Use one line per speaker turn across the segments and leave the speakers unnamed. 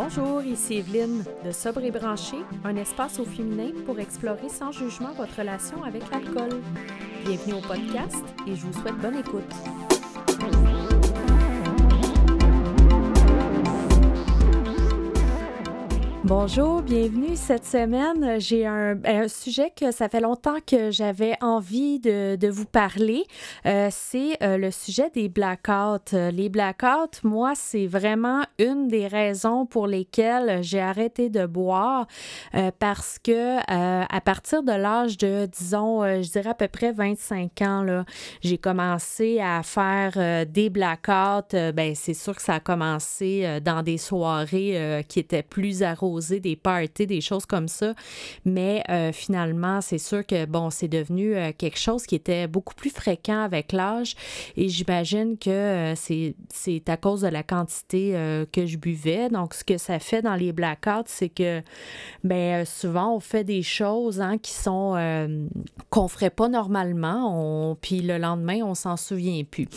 Bonjour, ici Evelyne de Sobre et Branché, un espace au féminin pour explorer sans jugement votre relation avec l'alcool. Bienvenue au podcast et je vous souhaite bonne écoute. Bonjour, bienvenue cette semaine. J'ai un, sujet que ça fait longtemps que j'avais envie de, vous parler. Euh, c'est euh, le sujet des blackouts. Les blackouts, moi, c'est vraiment une des raisons pour lesquelles j'ai arrêté de boire euh, parce que à partir de l'âge de, disons, je dirais à peu près 25 ans, j'ai commencé à faire des blackouts. ben, c'est sûr que ça a commencé dans des soirées qui étaient plus arrosées des parties, des choses comme ça. Mais euh, finalement, c'est sûr que, bon, c'est devenu euh, quelque chose qui était beaucoup plus fréquent avec l'âge. Et j'imagine que euh, c'est à cause de la quantité que je buvais. Donc, ce que ça fait dans les blackouts, c'est que, ben, souvent, on fait des choses hein, qui sont qu'on ferait pas normalement. Puis le lendemain, on s'en souvient plus.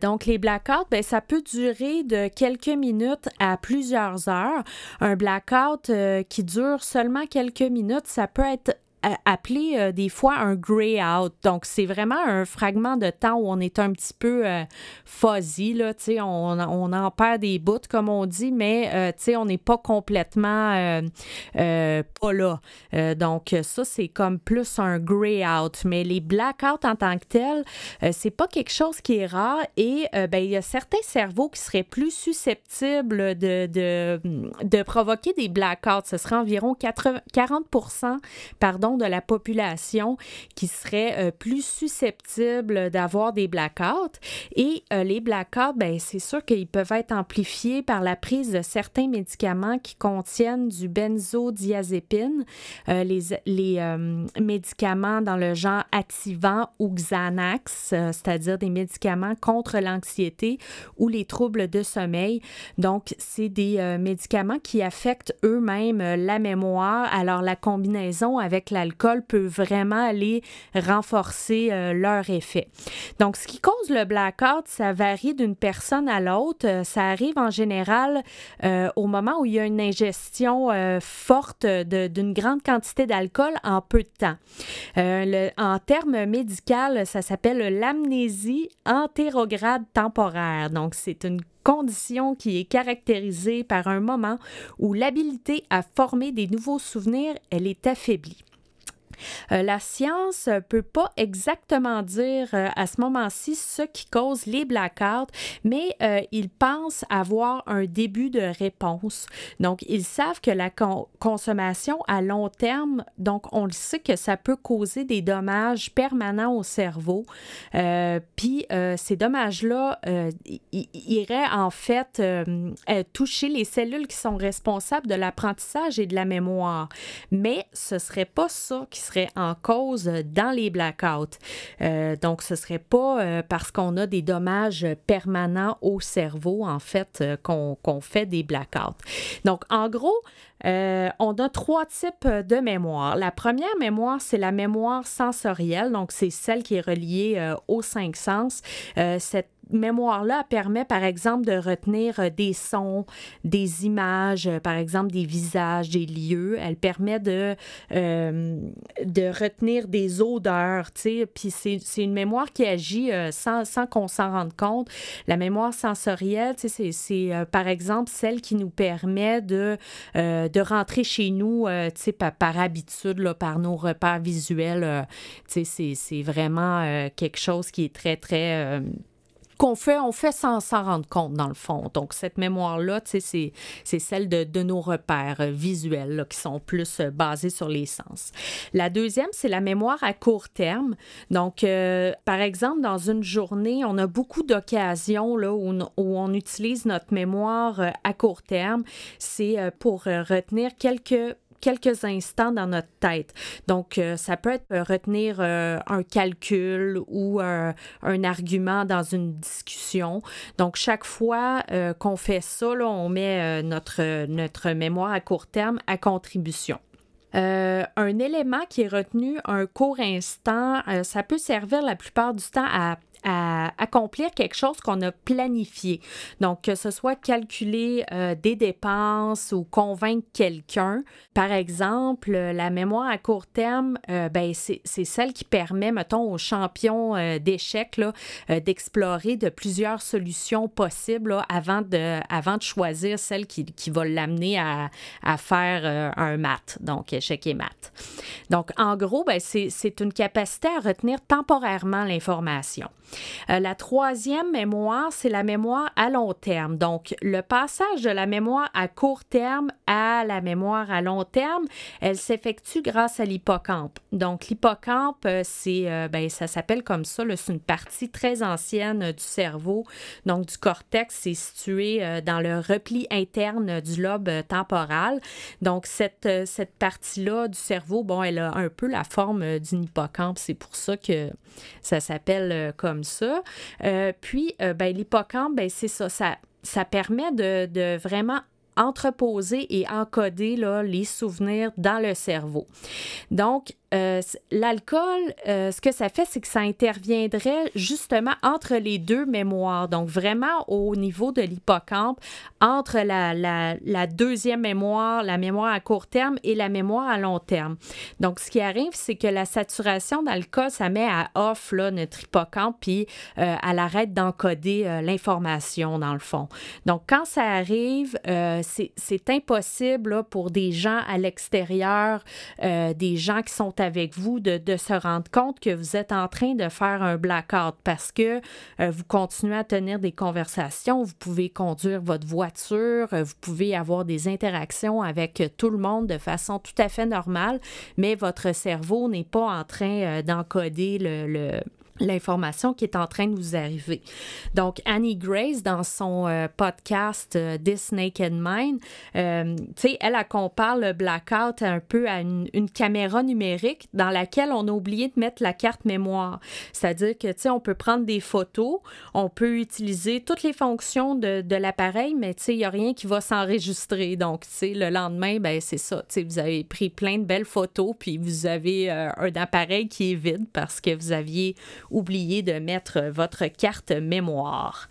donc, les blackouts, ben, ça peut durer de quelques minutes à plusieurs heures. Un blackout blackout euh, qui dure seulement quelques minutes, ça peut être appelé euh, des fois un gray out. Donc, c'est vraiment un fragment de temps où on est un petit peu euh, fuzzy, là, on, on en perd des bouts, comme on dit, mais euh, sais, on n'est pas complètement pas là. donc, ça, c'est comme plus un gray out. Mais les blackouts en tant que tels, c'est pas quelque chose qui est rare et ben, il y a certains cerveaux qui seraient plus susceptibles de, provoquer des blackouts. Ce serait environ 80, 40 pardon, de la population qui serait euh, plus susceptible d'avoir des blackouts. Et euh, les blackouts, ben, c'est sûr qu'ils peuvent être amplifiés par la prise de certains médicaments qui contiennent du benzodiazépine, euh, les, les médicaments dans le genre Ativan ou Xanax, c'est-à-dire des médicaments contre l'anxiété ou les troubles de sommeil. Donc, c'est des médicaments qui affectent eux-mêmes la mémoire. Alors, la combinaison avec la l'alcool peut vraiment aller renforcer euh, leur effet. Donc, ce qui cause le blackout, ça varie d'une personne à l'autre. Euh, ça arrive en général euh, au moment où il y a une ingestion forte d'une grande quantité d'alcool en peu de temps. en termes médicaux, ça s'appelle l'amnésie antérograde temporaire. Donc, c'est une condition qui est caractérisée par un moment où l'habilité à former des nouveaux souvenirs, elle est affaiblie. Euh, la science ne peut pas exactement dire euh, à ce moment-ci ce qui cause les blackouts, mais euh, ils pensent avoir un début de réponse. Donc, ils savent que la consommation à long terme, donc on le sait que ça peut causer des dommages permanents au cerveau. Puis, ces dommages-là iraient en fait toucher les cellules qui sont responsables de l'apprentissage et de la mémoire. Mais ce serait pas ça qui serait en cause dans les blackouts. Euh, donc, ce ne serait pas euh, parce qu'on a des dommages permanents au cerveau, en fait, euh, qu'on fait des blackouts. Donc, en gros, on a trois types de mémoire. La première mémoire, c'est la mémoire sensorielle, donc c'est celle qui est reliée aux cinq sens. cette mémoire-là permet, par exemple, de retenir euh, des sons, des images, euh, par exemple, des visages, des lieux. Elle permet de, euh, de retenir des odeurs, tu sais. Puis c'est une mémoire qui agit sans, sans qu'on s'en rende compte. La mémoire sensorielle, tu sais, c'est par exemple celle qui nous permet de, de rentrer chez nous, tu sais, par, par, habitude, là, par nos repères visuels. tu sais, c'est vraiment quelque chose qui est très, très qu'on fait, on fait sans s'en rendre compte, dans le fond. Donc, cette mémoire-là, c'est, celle de, nos repères euh, visuels qui sont plus euh, basés sur les sens. La deuxième, c'est la mémoire à court terme. Donc, euh, par exemple, dans une journée, on a beaucoup d'occasions où, où, on utilise notre mémoire à court terme. C'est pour retenir quelques quelques instants dans notre tête. Donc, euh, ça peut être euh, retenir euh, un calcul ou un argument dans une discussion. Donc, chaque fois qu'on fait ça, on met notre, notre mémoire à court terme à contribution. un élément qui est retenu un court instant, ça peut servir la plupart du temps à accomplir quelque chose qu'on a planifié. Donc, que ce soit calculer euh, des dépenses ou convaincre quelqu'un. Par exemple, la mémoire à court terme, euh, ben, c'est celle qui permet, mettons, aux champions euh, d'échecs d'explorer de plusieurs solutions possibles avant, de, choisir celle qui, va l'amener à, à, faire un mat, donc échec et mat. Donc, en gros, ben, c'est une capacité à retenir temporairement l'information. Euh, la troisième mémoire, c'est la mémoire à long terme. Donc, le passage de la mémoire à court terme à la mémoire à long terme, elle s'effectue grâce à l'hippocampe. Donc, l'hippocampe, euh, c'est, euh, ben, ça s'appelle comme ça, c'est une partie très ancienne du cerveau. Donc, du cortex, c'est situé dans le repli interne du lobe temporal. Donc, cette, cette partie-là du cerveau, bon, elle a un peu la forme d'une hippocampe. C'est pour ça que ça s'appelle comme ça. Euh, puis, euh, ben, l'hippocampe, ben, c'est ça, ça, permet de, de vraiment entreposer et encoder là, les souvenirs dans le cerveau. Donc, euh, l'alcool, euh, ce que ça fait, c'est que ça interviendrait justement entre les deux mémoires, donc vraiment au niveau de l'hippocampe, entre la, deuxième mémoire, la mémoire à court terme et la mémoire à long terme. Donc, ce qui arrive, c'est que la saturation d'alcool, ça met à off là, notre hippocampe, puis euh, elle arrête d'encoder l'information dans le fond. Donc, quand ça arrive, c'est impossible pour des gens à l'extérieur, des gens qui sont avec vous de, se rendre compte que vous êtes en train de faire un blackout parce que euh, vous continuez à tenir des conversations, vous pouvez conduire votre voiture, euh, vous pouvez avoir des interactions avec tout le monde de façon tout à fait normale, mais votre cerveau n'est pas en train euh, d'encoder le l'information qui est en train de vous arriver. Donc, Annie Grace, dans son euh, podcast euh, This Naked Mind, euh, elle, compare le blackout un peu à une, caméra numérique dans laquelle on a oublié de mettre la carte mémoire. C'est-à-dire que, tu sais, on peut prendre des photos, on peut utiliser toutes les fonctions de, de l'appareil, mais, tu sais, il n'y a rien qui va s'enregistrer. Donc, tu sais, le lendemain, ben c'est ça. Tu sais, vous avez pris plein de belles photos, puis vous avez un appareil qui est vide parce que vous aviez oublié de mettre votre carte mémoire.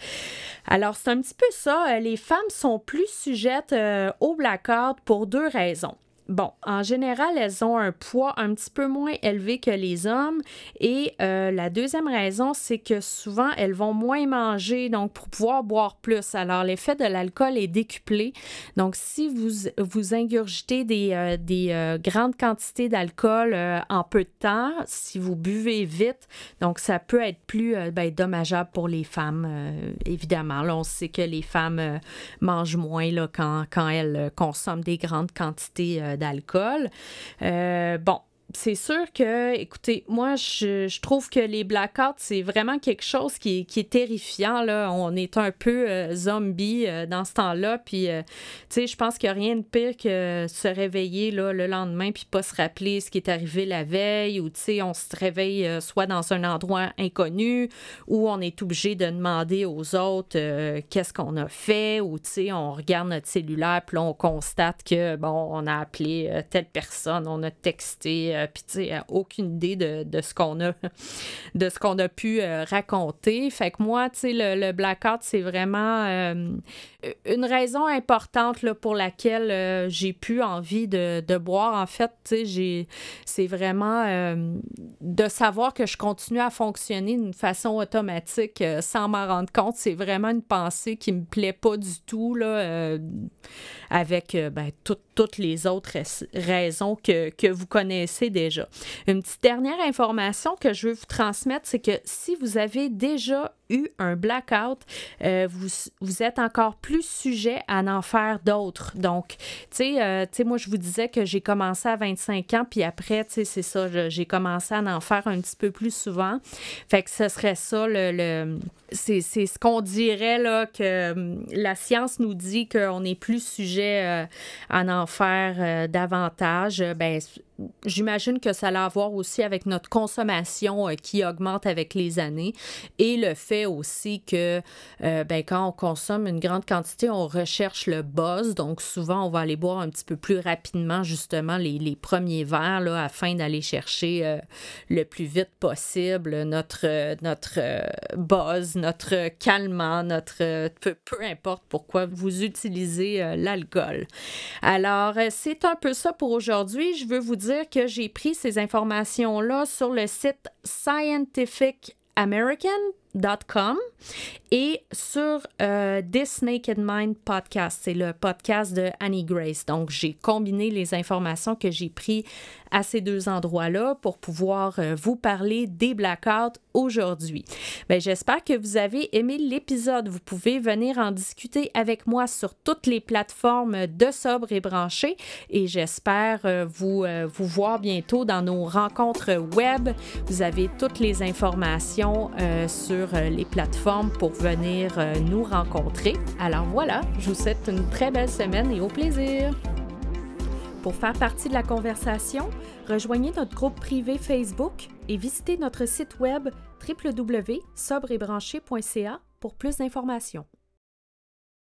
Alors, c'est un petit peu ça. Les femmes sont plus sujettes euh, au blackout pour deux raisons. Bon, en général, elles ont un poids un petit peu moins élevé que les hommes. Et euh, la deuxième raison, c'est que souvent, elles vont moins manger, donc pour pouvoir boire plus. Alors, l'effet de l'alcool est décuplé. Donc, si vous, ingurgitez des, euh, euh, grandes quantités d'alcool en peu de temps, si vous buvez vite, donc ça peut être plus ben, dommageable pour les femmes, évidemment. Là, on sait que les femmes mangent moins là, quand, quand elles consomment des grandes quantités d'alcool. Euh, bon, c'est sûr que, écoutez, moi, je, trouve que les blackouts, c'est vraiment quelque chose qui, est terrifiant. On est un peu euh, zombie euh, dans ce temps-là. Puis, tu sais, je pense qu'il n'y a rien de pire que se réveiller le lendemain puis pas se rappeler ce qui est arrivé la veille ou, tu sais, on se réveille soit dans un endroit inconnu ou on est obligé de demander aux autres qu'est-ce qu'on a fait ou, tu sais, on regarde notre cellulaire puis on constate que, bon, on a appelé telle personne, on a texté euh, puis, tu sais, aucune idée de, ce qu'on a, de ce qu'on a pu euh, raconter. Fait que moi, tu sais, le, blackout, c'est vraiment euh, une raison importante là, pour laquelle j'ai pu envie de, boire. En fait, tu sais, c'est vraiment de savoir que je continue à fonctionner d'une façon automatique sans m'en rendre compte. C'est vraiment une pensée qui me plaît pas du tout, là, avec ben, toutes les autres raisons que, que vous connaissez déjà. Une petite dernière information que je veux vous transmettre, c'est que si vous avez déjà eu un blackout, euh, vous, vous, êtes encore plus sujet à en faire d'autres. Donc, euh, tu sais, moi, je vous disais que j'ai commencé à 25 ans, puis après, tu sais, c'est ça, j'ai commencé à en faire un petit peu plus souvent. Fait que ce serait ça, le, c'est ce qu'on dirait, là, que hum, la science nous dit qu'on est plus sujet euh, à en faire davantage. Ben, j'imagine que ça a à voir aussi avec notre consommation euh, qui augmente avec les années et le fait aussi que euh, ben, quand on consomme une grande quantité, on recherche le buzz. Donc, souvent, on va aller boire un petit peu plus rapidement, justement, les, les premiers verres là, afin d'aller chercher euh, le plus vite possible notre, notre buzz, notre calmant, notre peu, peu importe pourquoi vous utilisez l'alcool. Alors, c'est un peu ça pour aujourd'hui. Je veux vous dire que j'ai pris ces informations-là sur le site et sur euh, This Naked Mind podcast. C'est le podcast de Annie Grace. Donc, j'ai combiné les informations que j'ai prises à ces deux endroits-là pour pouvoir euh, vous parler des blackouts aujourd'hui. Bien, j'espère que vous avez aimé l'épisode. Vous pouvez venir en discuter avec moi sur toutes les plateformes de Sobre et Branché et j'espère euh, vous, vous voir bientôt dans nos rencontres web. Vous avez toutes les informations sur les plateformes pour venir euh, nous rencontrer. Alors voilà, je vous souhaite une très belle semaine et au plaisir. Pour faire partie de la conversation, rejoignez notre groupe privé Facebook et visitez notre site web www.sobrebranché.ca pour plus d'informations.